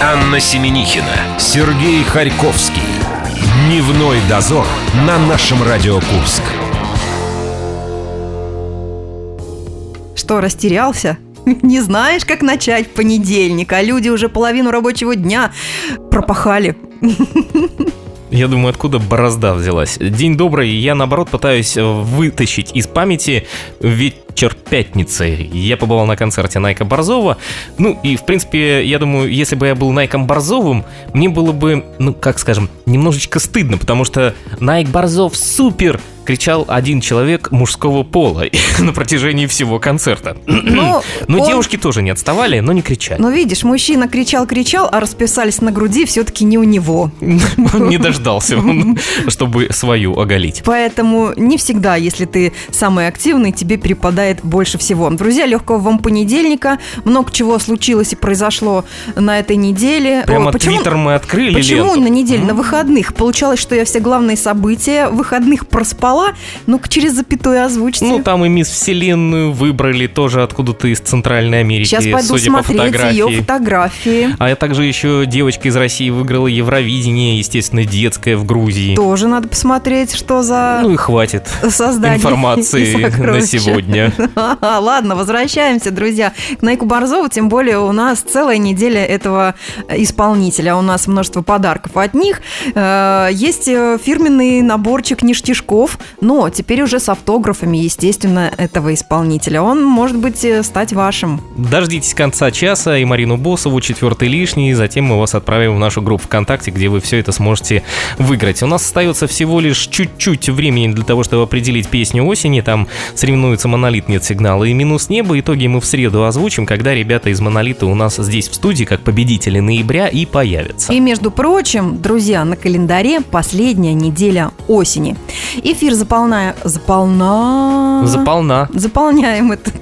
Анна Семенихина, Сергей Харьковский. Дневной дозор на нашем Радио Курск. Что, растерялся? Не знаешь, как начать в понедельник, а люди уже половину рабочего дня пропахали. Я думаю, откуда борозда взялась. День добрый, я наоборот пытаюсь вытащить из памяти вечер пятницы. Я побывал на концерте Найка Борзова. Ну и, в принципе, я думаю, если бы я был Найком Борзовым, мне было бы, ну, как скажем, немножечко стыдно, потому что Найк Борзов супер! Кричал один человек мужского пола на протяжении всего концерта. Но, но он... девушки тоже не отставали, но не кричали. Но видишь, мужчина кричал-кричал, а расписались на груди все-таки не у него. Он не дождался, чтобы свою оголить. Поэтому не всегда, если ты самый активный, тебе перепадает больше всего. Друзья, легкого вам понедельника. Много чего случилось и произошло на этой неделе. Прямо твиттер мы открыли Почему на неделе, на выходных? Получалось, что я все главные события выходных проспала назвала, ну-ка через запятую озвучьте. Ну, там и мисс Вселенную выбрали тоже откуда-то из Центральной Америки, Сейчас пойду судя смотреть по фотографии. ее фотографии. А я также еще девочка из России выиграла Евровидение, естественно, детское в Грузии. Тоже надо посмотреть, что за... Ну и хватит информации на сегодня. Ладно, возвращаемся, друзья, к Найку Борзову, тем более у нас целая неделя этого исполнителя, у нас множество подарков от них. Э, есть э, фирменный наборчик ништяшков, но теперь уже с автографами, естественно, этого исполнителя. Он может быть э, стать вашим. Дождитесь конца часа и Марину Босову, четвертый лишний, затем мы вас отправим в нашу группу ВКонтакте, где вы все это сможете выиграть. У нас остается всего лишь чуть-чуть времени для того, чтобы определить песню осени. Там соревнуются Монолит «Нет сигнала» и «Минус небо». Итоги мы в среду озвучим, когда ребята из Монолита у нас здесь в студии как победители ноября и появятся. И, между прочим, друзья, на календаре последняя неделя осени. Эфир заполная... Заполна... Заполна. Заполняем этот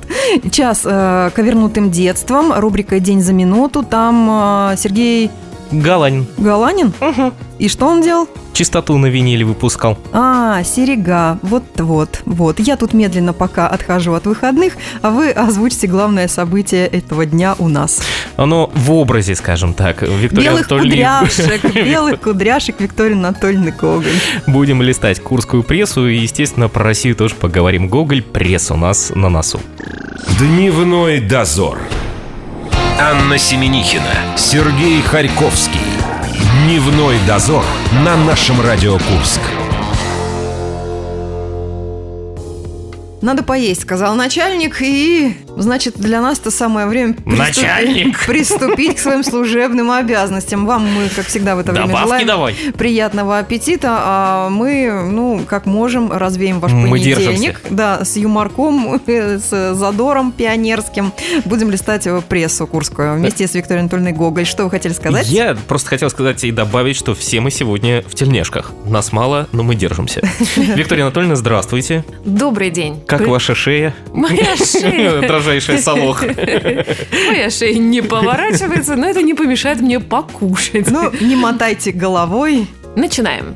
час э, ковернутым детством. Рубрика «День за минуту». Там э, Сергей... Галанин. Галанин? Угу. И что он делал? Чистоту на виниле выпускал. А, серега. Вот-вот, вот. Я тут медленно пока отхожу от выходных, а вы озвучите главное событие этого дня у нас. Оно в образе, скажем так. Виктория белых Анатольевна... кудряшек, белых кудряшек Виктория Анатольевна Гоголь. Будем листать курскую прессу и, естественно, про Россию тоже поговорим. Гоголь, пресс у нас на носу. Дневной дозор. Анна Семенихина, Сергей Харьковский. Дневной дозор на нашем Радио Курск. Надо поесть, сказал начальник, и, значит, для нас это самое время начальник. приступить к своим служебным обязанностям. Вам мы, как всегда, в это Добавки время желаем давай. приятного аппетита, а мы, ну, как можем, развеем ваш мы понедельник. Держимся. Да, с юморком, с задором пионерским. Будем листать прессу курскую вместе с Викторией Анатольевной Гоголь. Что вы хотели сказать? Я просто хотел сказать и добавить, что все мы сегодня в тельняшках. Нас мало, но мы держимся. Виктория Анатольевна, здравствуйте. Добрый день. Как При... ваша шея? Моя шея. Дрожайшая солох. Моя шея не поворачивается, но это не помешает мне покушать. Ну, не мотайте головой. Начинаем.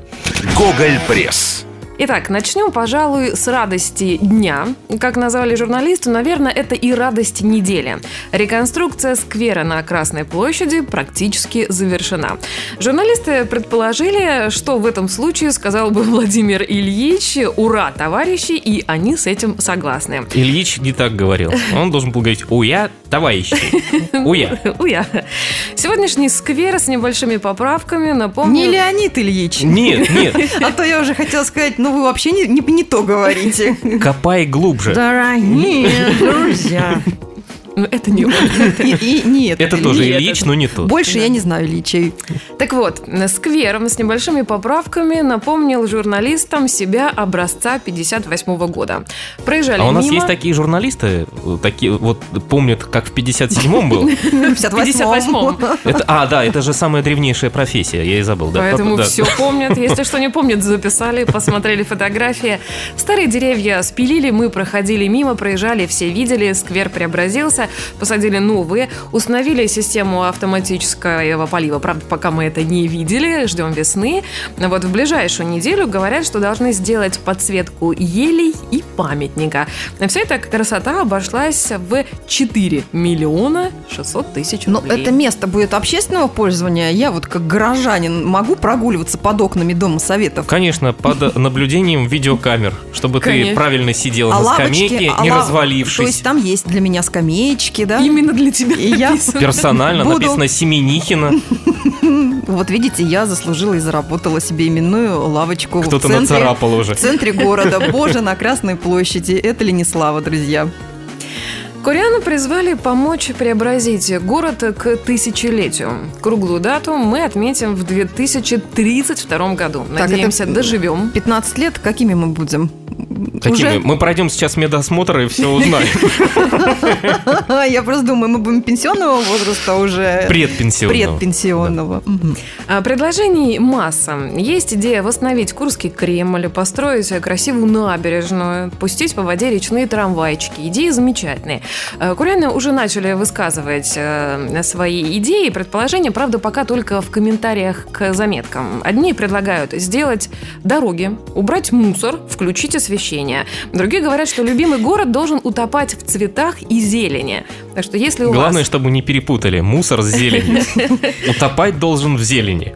Гоголь Пресс. Итак, начнем, пожалуй, с радости дня. Как назвали журналисты, наверное, это и радость недели. Реконструкция сквера на Красной площади практически завершена. Журналисты предположили, что в этом случае сказал бы Владимир Ильич «Ура, товарищи!» и они с этим согласны. Ильич не так говорил. Он должен был говорить «Уя, товарищи!» Уя. Уя. Сегодняшний сквер с небольшими поправками напомнил... Не Леонид Ильич. Нет, нет. А то я уже хотела сказать, ну вы вообще не, не, не то говорите. Копай глубже. Дорогие друзья. Ну, это не он. И, и, нет, это, тоже нет, Ильич, но не тот. Больше да. я не знаю Ильичей. Так вот, сквер с небольшими поправками напомнил журналистам себя образца 58 года. Проезжали А у нас мимо... есть такие журналисты, такие вот помнят, как в 57-м был. В 58-м. Это, а, да, это же самая древнейшая профессия, я и забыл. Да, Поэтому да. все помнят. Если что не помнят, записали, посмотрели фотографии. Старые деревья спилили, мы проходили мимо, проезжали, все видели, сквер преобразился меняется, посадили новые, установили систему автоматического полива. Правда, пока мы это не видели, ждем весны. Вот в ближайшую неделю говорят, что должны сделать подсветку елей и памятника. Вся эта красота обошлась в 4 миллиона 600 тысяч Но рублей. это место будет общественного пользования. Я вот как горожанин могу прогуливаться под окнами Дома Советов? Конечно, под наблюдением видеокамер, чтобы ты правильно сидела А на скамейке, а не развалившись. То есть там есть для меня скамеечки, да? Именно для тебя И я-. Персонально Буду. написано Семенихина. Вот видите, я заслужила и заработала себе именную лавочку Кто-то в центре, нацарапал уже. в центре города. Боже, на Красной площади. Это ли не слава, друзья? Куряна призвали помочь преобразить город к тысячелетию. Круглую дату мы отметим в 2032 году. Так, Надеемся, это- доживем. 15 лет, какими мы будем? Какими? Уже? Мы пройдем сейчас медосмотр и все узнаем. Я просто думаю, мы будем пенсионного возраста уже. Предпенсионного. Предпенсионного. А, Предложений масса. Есть идея восстановить Курский Кремль, построить красивую набережную, пустить по воде речные трамвайчики. Идеи замечательные. А, Куряне уже начали высказывать э, свои идеи и предположения, правда, пока только в комментариях к заметкам. Одни предлагают сделать дороги, убрать мусор, включить освещение. Другие говорят, что любимый город должен утопать в цветах и зелени. Так что если у Главное, вас... чтобы не перепутали мусор с зеленью. Утопать должен в зелени.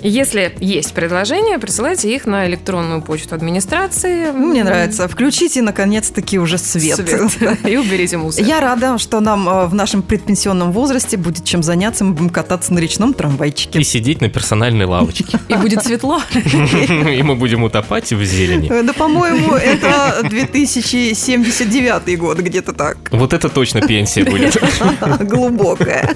Если есть предложения, присылайте их на электронную почту администрации. Мне нравится. Включите, наконец-таки, уже свет. И уберите мусор. Я рада, что нам э, в нашем предпенсионном возрасте будет чем заняться. Мы будем кататься на речном трамвайчике. И сидеть на персональной лавочке. И будет светло. И мы будем утопать в зелени. Э, Да, по-моему, это 2079 год, где-то так. Вот это точно пенсия будет. Глубокая.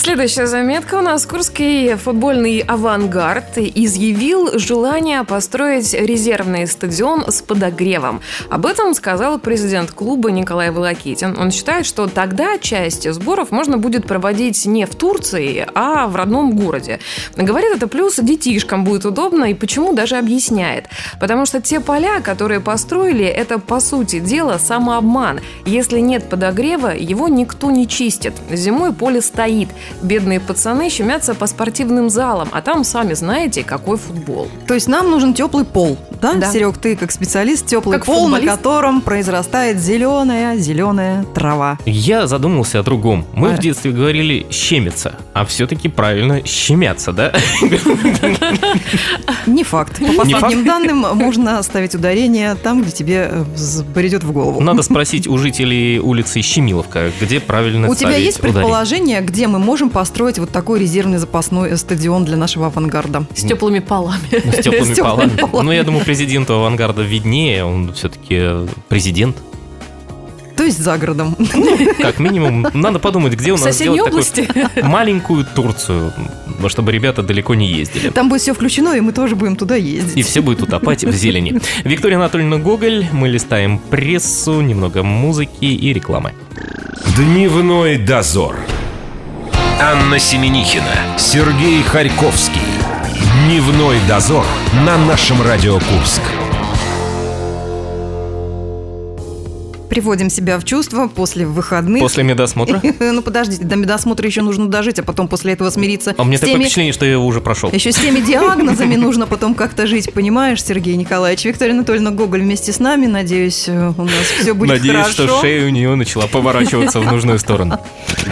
Следующая заметка у нас. Курский футбольный авангард изъявил желание построить резервный стадион с подогревом. Об этом сказал президент клуба Николай Волокитин. Он считает, что тогда часть сборов можно будет проводить не в Турции, а в родном городе. Говорит, это плюс детишкам будет удобно и почему даже объясняет. Потому что те поля, которые построили, это по сути дела самообман. Если нет подогрева, его никто не чистит. Зимой поле стоит. Бедные пацаны щемятся по спортивным залам, а там, сами знаете, какой футбол. То есть нам нужен теплый пол, да? Да. Серег, ты как специалист, теплый Как пол, на футболист. котором произрастает зеленая, зеленая трава. Я задумался о другом. Мы А. в детстве говорили «щемиться», а все-таки правильно «щемятся», да? Не факт. По последним данным, можно ставить ударение там, где тебе э, взбредет в голову. Надо спросить у жителей улицы Щемиловка, где правильно У тебя есть предположение, где мы можем построить вот такой резервный запасной стадион для нашего авангарда? С теплыми полами. С теплыми полами. Ну, я думаю, президенту авангарда виднее, он все-таки президент. То есть за городом. Как минимум, надо подумать, где у нас сделать области. такую маленькую Турцию, ну, чтобы ребята далеко не ездили. Там будет все включено, и мы тоже будем туда И ездить. все будет утопать в зелени. Виктория Анатольевна Гоголь, мы листаем прессу, немного музыки и рекламы. Дневной дозор. Анна Семенихина, Сергей Харьковский. Дневной дозор на нашем Радио Курск. Приводим себя в чувство после выходных. После медосмотра. Ну подождите, до медосмотра еще нужно дожить, а потом после этого смириться А у меня с такое теми... впечатление, что я его уже прошел. Еще с теми диагнозами нужно потом как-то жить, понимаешь, Сергей Николаевич? Виктория Анатольевна Гоголь вместе с нами. Надеюсь, э, у нас все будет Надеюсь, хорошо. что шея у нее начала поворачиваться в нужную сторону.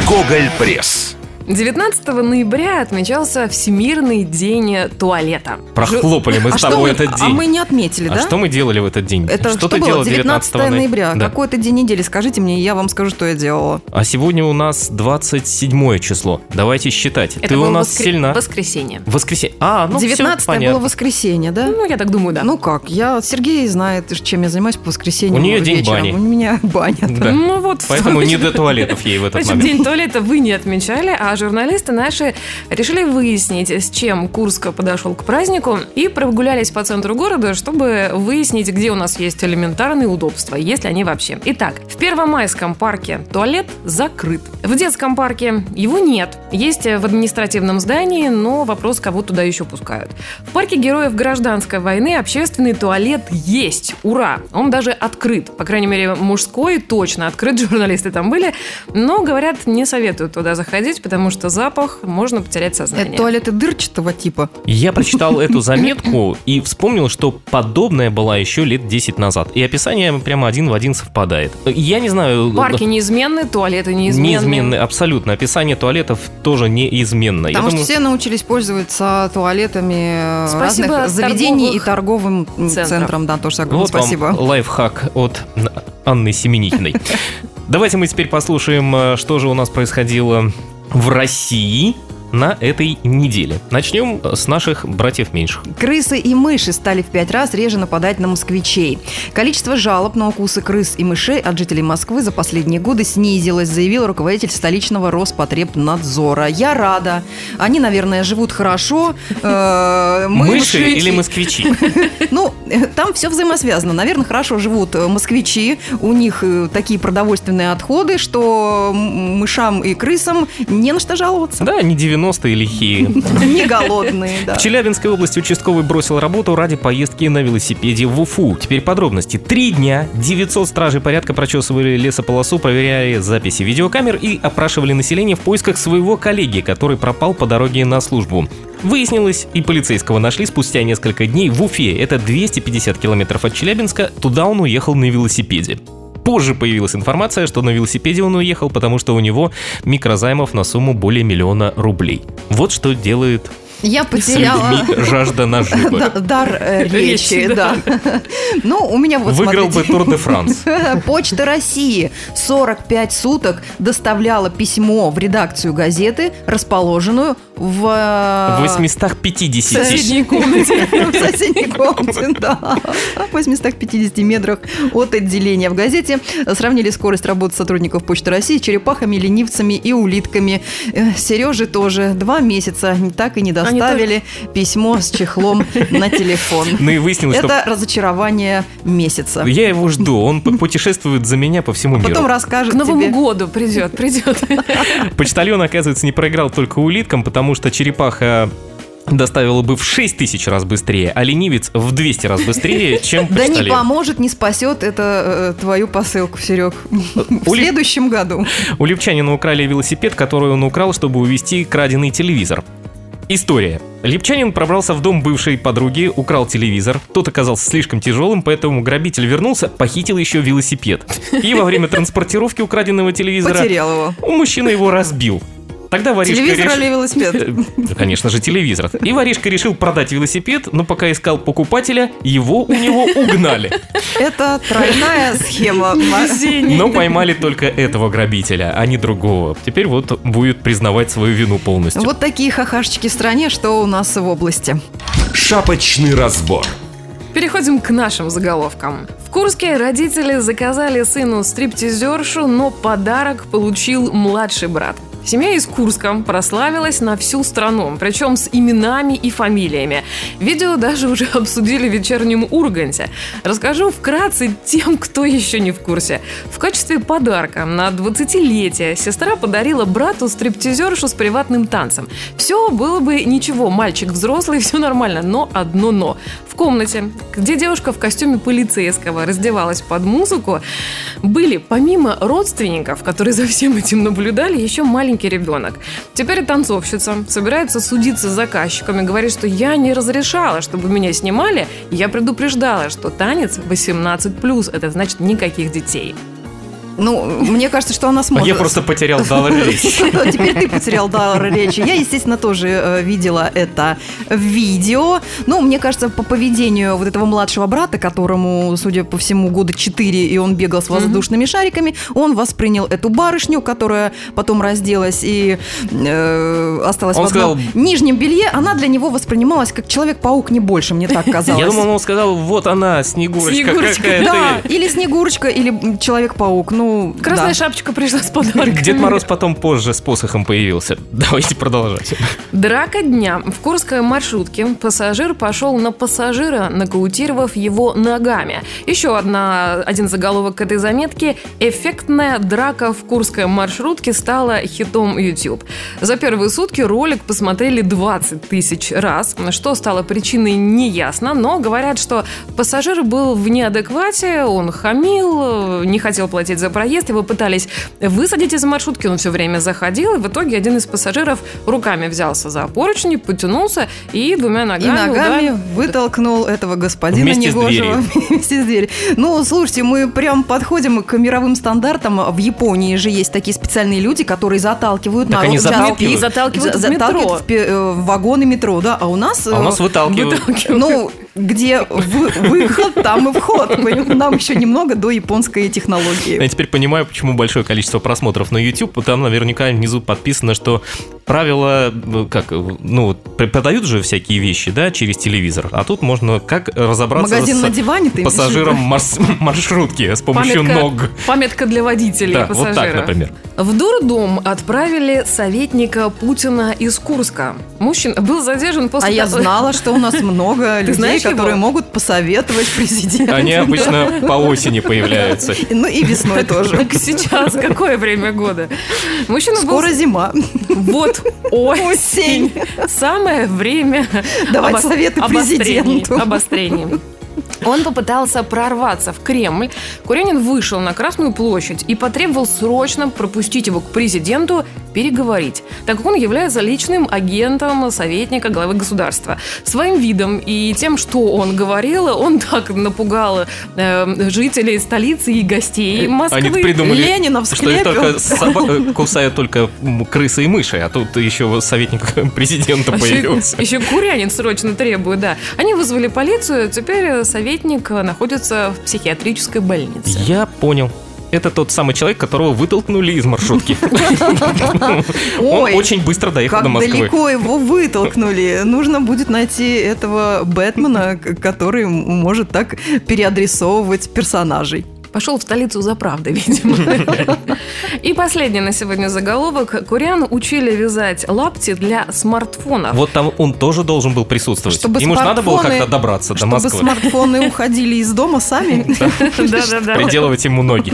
Гоголь Пресс. 19 ноября отмечался Всемирный день туалета. Прохлопали мы А с тобой мы- этот А день. мы не отметили, А да? что мы делали в этот день? Это что что, ты было? делал 19 ноября. Да. Какой это день недели? Скажите мне, я вам скажу, что я делала. А сегодня у нас 27 число. Давайте считать. Это Ты у нас воскре- сильна. воскресенье. Воскресенье. А, ну 19 всё понятно. было воскресенье, да? Ну, я так думаю, да. Ну как, я Сергей знает, чем я занимаюсь по воскресеньям У неё день бани. У меня баня. Да. Ну вот. Поэтому не до туалетов ей в этот Значит, момент. день туалета вы не отмечали, а Журналисты наши решили выяснить, с чем Курск подошел к празднику, и прогулялись по центру города, чтобы выяснить, где у нас есть элементарные удобства, есть ли они вообще. Итак, в Первомайском парке туалет закрыт. В детском парке его нет. Есть в административном здании, но вопрос, кого туда еще пускают. В парке героев гражданской войны общественный туалет есть. Ура! Он даже открыт. По крайней мере, мужской точно открыт. Журналисты там были. Но, говорят, не советуют туда заходить, потому что запах можно потерять сознание. Это туалеты дырчатого типа. Я прочитал эту заметку и вспомнил, что подобная была еще лет 10 назад. И описание прямо один в один совпадает. Я не знаю... Парки неизменны, туалеты неизменны. Неизменны, абсолютно. Описание туалетов тоже неизменно. Потому Я что думаю, все научились пользоваться туалетами э, Спасибо разных заведений и торговым центров. центрам. Да, тоже огромное вот вам спасибо. лайфхак от Анны Семеникиной. Давайте мы теперь послушаем, э, что же у нас происходило в России на этой неделе. Начнем с наших братьев меньших. Крысы и мыши стали в пять раз реже нападать на москвичей. Количество жалоб на укусы крыс и мышей от жителей Москвы за последние годы снизилось, заявил руководитель столичного Роспотребнадзора. Я рада. Они, наверное, живут хорошо. Э, мы, Мыши или москвичи? Ну, э, там все взаимосвязано. Наверное, хорошо живут э, москвичи. У них э, такие продовольственные отходы, что мышам и крысам не на что жаловаться. Да, не 90-е лихие. Не голодные, да. В Челябинской области участковый бросил работу ради поездки на велосипеде в Уфу. Теперь подробности. Три дня 900 стражей порядка прочесывали лесополосу, проверяя записи видеокамер и опрашивали население в поисках своего коллеги, который пропал по дороге на службу. Выяснилось, и полицейского нашли спустя несколько дней в Уфе. Это 250 километров от Челябинска. Туда он уехал на велосипеде. Позже появилась информация, что на велосипеде он уехал, потому что у него микрозаймов на сумму более миллиона рублей. Вот что делает Я с потеряла... людьми жажда наживы. Да, дар э, речи, Речи, да. Ну, у меня вот, Выиграл бы. Тур де Франс. Почта России 45 суток доставляла письмо в редакцию газеты, расположенную в... В э, 850. соседней комнате. В соседней комнате, да. В 850 метрах от отделения. В газете сравнили скорость работы сотрудников Почты России с черепахами, ленивцами и улитками. Сереже тоже два месяца так и не Они доставили письмо с чехлом на телефон. Ну и выяснилось, что Это разочарование месяца. я его жду. Он путешествует за меня по всему Потом миру. расскажет К Новому тебе. году придет, придет. Почтальон, оказывается, не проиграл только улиткам, потому что черепаха доставила бы в 6 тысяч раз быстрее, а ленивец в 200 раз быстрее, чем Да не поможет, не спасет это э, твою посылку, Серег. В следующем году. У Липчанина украли велосипед, который он украл, чтобы увезти краденый телевизор. История. Липчанин пробрался в дом бывшей подруги, украл телевизор. Тот оказался слишком тяжелым, поэтому грабитель вернулся, похитил еще велосипед. И во время транспортировки украденного телевизора Потерял его. у мужчины его разбил. Тогда воришка Телевизор решил- или велосипед? Конечно же, телевизор. И воришка решил продать велосипед, но пока искал покупателя, его у него угнали. Это тройная схема. Но поймали только этого грабителя, а не другого. Теперь вот будет признавать свою вину полностью. Вот такие хахашечки в стране, что у нас в области. Шапочный разбор. Переходим к нашим заголовкам. В Курске родители заказали сыну стриптизершу, но подарок получил младший брат. Семья из Курска прославилась на всю страну, причем с именами и фамилиями. Видео даже уже обсудили в вечернем Урганте. Расскажу вкратце тем, кто еще не в курсе. В качестве подарка на 20-летие сестра подарила брату стриптизершу с приватным танцем. Все было бы ничего, мальчик взрослый, все нормально, но одно но. В комнате, где девушка в костюме полицейского раздевалась под музыку, были помимо родственников, которые за всем этим наблюдали, еще маленький ребенок. Теперь танцовщица собирается судиться с заказчиками, говорит, что я не разрешала, чтобы меня снимали, я предупреждала, что танец 18+, это значит никаких детей. Ну, мне кажется, что она А сможет. я просто потерял дар речи. Теперь ты потерял дар речи. Я, естественно, тоже э, видела это видео. Ну, мне кажется, по поведению вот этого младшего брата, которому, судя по всему, года 4, и он бегал с воздушными шариками, он воспринял эту барышню, которая потом разделась и э, осталась Он в одном сказал- нижнем белье. Она для него воспринималась как Человек-паук, не больше, мне так казалось. Я думал, он сказал, вот она, Снегурочка, Снегурочка, Да, или Снегурочка, или Человек-паук. Ну, Ну, Красная да. шапочка пришла с подарками. Дед Мороз потом позже с посохом появился. Давайте продолжать. Драка дня. В Курской маршрутке пассажир пошел на пассажира, нокаутировав его ногами. Еще одна, один заголовок к этой заметки. Эффектная драка в Курской маршрутке стала хитом YouTube. За первые сутки ролик посмотрели 20 тысяч раз. Что стало причиной, не ясно, но говорят, что пассажир был в неадеквате, он хамил, не хотел платить за проезд, его пытались высадить из маршрутки, он все время заходил, и в итоге один из пассажиров руками взялся за поручни, потянулся и двумя И ногами, ногами ударил. вытолкнул этого господина Вместе с негожего вместе с дверью. Ну, слушайте, мы прям подходим к мировым стандартам. В Японии же есть такие специальные люди, которые заталкивают Так народ они заталкивают? И заталкивают в заталкивают метро. в пе- э, в вагоны метро, да. А у нас... А у нас э, выталкивают. Ну, где вы- выход, там и вход. Нам еще немного до японской технологии. Я теперь понимаю, почему большое количество просмотров на YouTube. Там наверняка внизу подписано, что правила, э, как, э, ну, преподают же всякие вещи, да, через телевизор. А тут можно как разобраться Магазин с на диване ты пассажиром марс- маршрутки с помощью Памятка, ног. памятка для водителей Да, и вот пассажиров. так, например. В дурдом отправили советника Путина из Курска. Мужчина был задержан после А я знала, что у нас много людей, которые могут посоветовать президенту. Они обычно по осени появляются. Ну и весной тоже. Так сейчас какое время года? Мужчина Скоро зима. Вот осень. Самое время Давать советы президенту. Обострений. Он попытался прорваться в Кремль. Курянин вышел на Красную площадь и потребовал срочно пропустить его к президенту переговорить, так как он является личным агентом советника главы государства. Своим видом и тем, что он говорил, он так напугал э, жителей столицы и гостей Москвы. Они придумали, Ленина в что только соба- э, кусают только крысы и мыши, а тут еще советник президента А появился. Еще, еще Курянин срочно требует, да. Они вызвали полицию, теперь советник находится в психиатрической больнице. Я понял. Это тот самый человек, которого вытолкнули из маршрутки. Он Ой, очень быстро доехал до Москвы. далеко его вытолкнули. Нужно будет найти этого Бэтмена, который может так переадресовывать персонажей. Пошел в столицу за правдой, видимо. И последний на сегодня заголовок. Курян учили вязать лапти для смартфонов. Вот там он тоже должен был присутствовать. Чтобы Ему же надо было как-то добраться до Чтобы Москвы. смартфоны уходили из дома сами. Да-да-да. Приделывать ему ноги.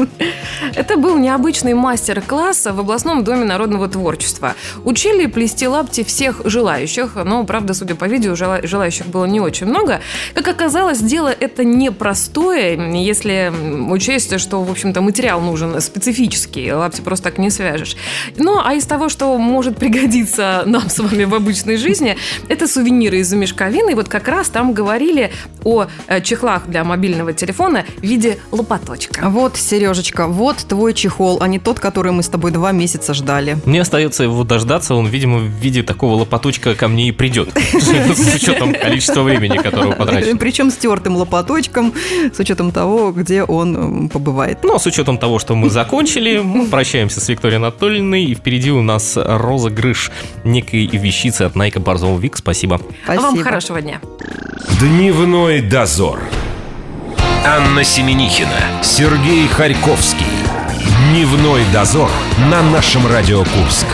Это был необычный мастер-класс в областном доме народного творчества. Учили плести лапти всех желающих, но, правда, судя по видео, жела- желающих было не очень много. Как оказалось, дело это непростое, если учесть, что, в общем-то, материал нужен специфический, лапти просто так не свяжешь. Ну, а из того, что может пригодиться нам с вами в обычной жизни, это сувениры из мешковины. И вот как раз там говорили о э, чехлах для мобильного телефона в виде лопаточка. Вот, Сережечка, вот твой чехол, а не тот, который мы с тобой два месяца ждали. Мне остается его дождаться, он, видимо, в виде такого лопаточка ко мне и придет. С учетом количества времени, которого потрачено. Причем стертым лопаточком, с учетом того, где он м, побывает. Ну, а с учетом того, что мы закончили, мы прощаемся с Викторией Анатольевной, и впереди у нас розыгрыш некой вещицы от Найка Борзова Вик. Спасибо. А вам Спасибо. хорошего дня. Дневной дозор. Анна Семенихина, Сергей Харьковский. Дневной дозор на нашем Радио Курск.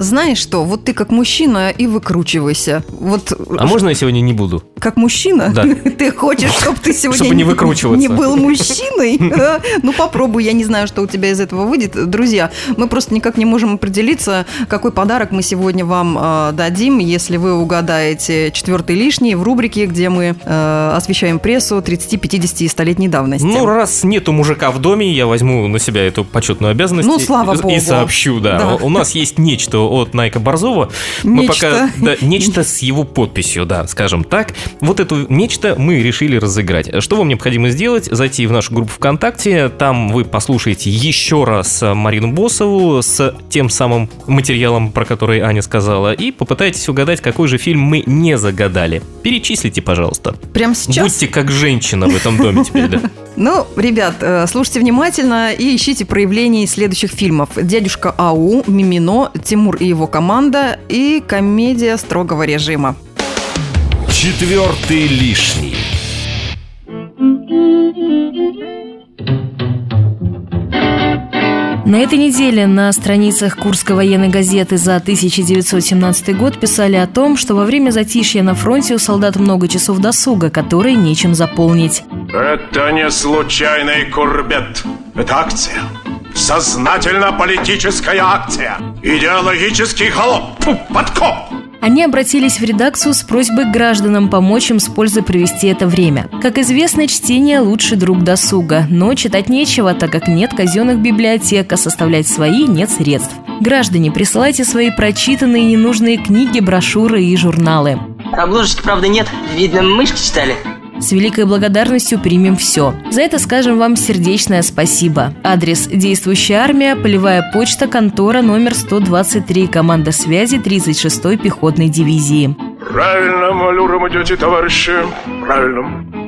Знаешь что, вот ты как мужчина и выкручивайся. Вот А можно я сегодня не буду? как мужчина, Да. ты хочешь, чтобы ты сегодня Чтобы не выкручиваться. не был мужчиной? А? Ну попробуй, я не знаю, что у тебя из этого выйдет. Друзья, мы просто никак не можем определиться, какой подарок мы сегодня вам э, дадим, если вы угадаете четвертый лишний в рубрике, где мы э, освещаем прессу 30, 50 и 100-летней давности. Ну, раз нету мужика в доме, я возьму на себя эту почетную обязанность. Ну, слава и, богу. И сообщу, да. Да. У нас есть нечто от Найка Борзова. Мы Нечто. пока... Да, нечто с его подписью, да, скажем так. Вот эту нечто мы решили разыграть. Что вам необходимо сделать? Зайти в нашу группу ВКонтакте. Там вы послушаете еще раз Марину Босову с тем самым материалом, про который Аня сказала, и попытайтесь угадать, какой же фильм мы не загадали. Перечислите, пожалуйста. Прямо сейчас. Будьте как женщина в этом доме теперь, да. Ну, ребят, э, слушайте внимательно и ищите проявлений следующих фильмов. «Дядюшка Ау», «Мимино», «Тимур и его команда» и комедия строгого режима. Четвертый лишний. На этой неделе на страницах Курской военной газеты за 1917 год писали о том, что во время затишья на фронте у солдат много часов досуга, которые нечем заполнить. Это не случайный курбет. Это акция. Сознательно политическая акция. Идеологический холоп. Подкоп. Они обратились в редакцию с просьбой гражданам помочь им с пользой провести это время. Как известно, чтение – лучший друг досуга, но читать нечего, так как нет казенных библиотек, а составлять свои нет средств. Граждане, присылайте свои прочитанные и ненужные книги, брошюры и журналы. Обложечки, правда, нет. Видно, мышки читали. С великой благодарностью примем все. За это скажем вам сердечное спасибо. Адрес «Действующая армия», полевая почта, контора номер 123, команда связи 36-й пехотной дивизии. Правильно, малюром идете, товарищи. Правильно.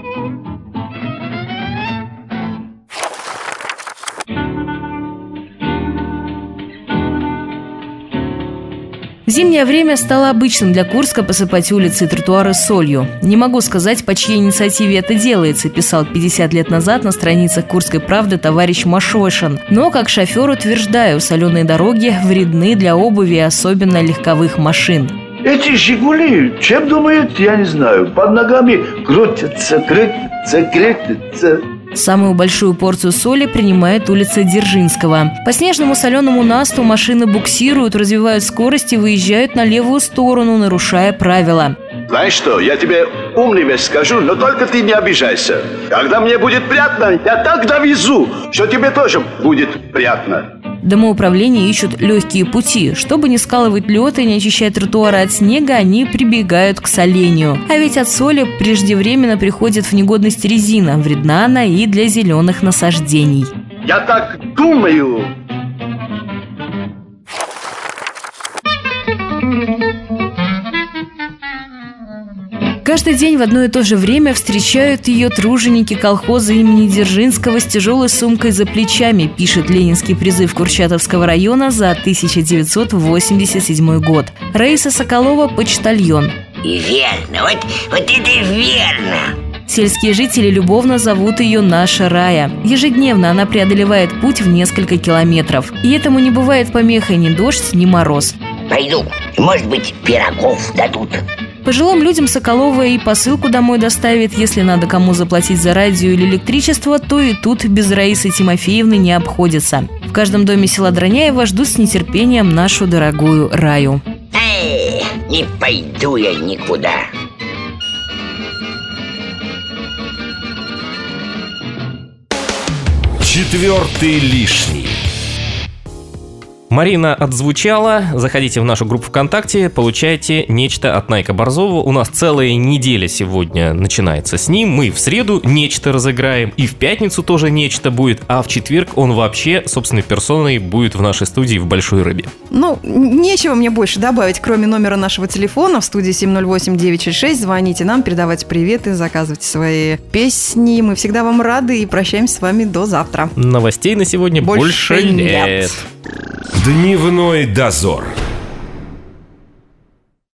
Зимнее время стало обычным для Курска посыпать улицы и тротуары солью. «Не могу сказать, по чьей инициативе это делается», писал 50 лет назад на страницах Курской правды товарищ Машошин. Но, как шофер, утверждаю, соленые дороги вредны для обуви, особенно легковых машин. Эти «Жигули», чем думают, я не знаю. Под ногами крутятся, крутятся, крутятся. Самую большую порцию соли принимает улица Дзержинского. По снежному соленому насту машины буксируют, развивают скорость и выезжают на левую сторону, нарушая правила. Знаешь что, я тебе умный вещь скажу, но только ты не обижайся. Когда мне будет приятно, я так довезу, что тебе тоже будет приятно. Домоуправление ищут легкие пути. Чтобы не скалывать лед и не очищать тротуары от снега, они прибегают к солению. А ведь от соли преждевременно приходит в негодность резина. Вредна она и для зеленых насаждений. Я так думаю. Каждый день в одно и то же время встречают ее труженики колхоза имени Дзержинского с тяжелой сумкой за плечами, пишет ленинский призыв Курчатовского района за 1987 год. Раиса Соколова – почтальон. И верно, вот, вот это верно. Сельские жители любовно зовут ее «Наша Рая». Ежедневно она преодолевает путь в несколько километров. И этому не бывает помехой ни дождь, ни мороз. Пойду, может быть, пирогов дадут. Пожилым людям Соколова и посылку домой доставит. Если надо кому заплатить за радио или электричество, то и тут без Раисы Тимофеевны не обходится. В каждом доме села Дроняева ждут с нетерпением нашу дорогую Раю. Эй, не пойду я никуда. Четвертый лишний. Марина отзвучала. Заходите в нашу группу ВКонтакте, получайте нечто от Найка Борзова. У нас целая неделя сегодня начинается с ним. Мы в среду нечто разыграем, и в пятницу тоже нечто будет, а в четверг он вообще собственной персоной будет в нашей студии в Большой Рыбе. Ну, нечего мне больше добавить, кроме номера нашего телефона в студии 708-966. Звоните нам, передавайте приветы, заказывайте свои песни. Мы всегда вам рады и прощаемся с вами до завтра. Новостей на сегодня больше, Больше нет. нет. Дневной дозор.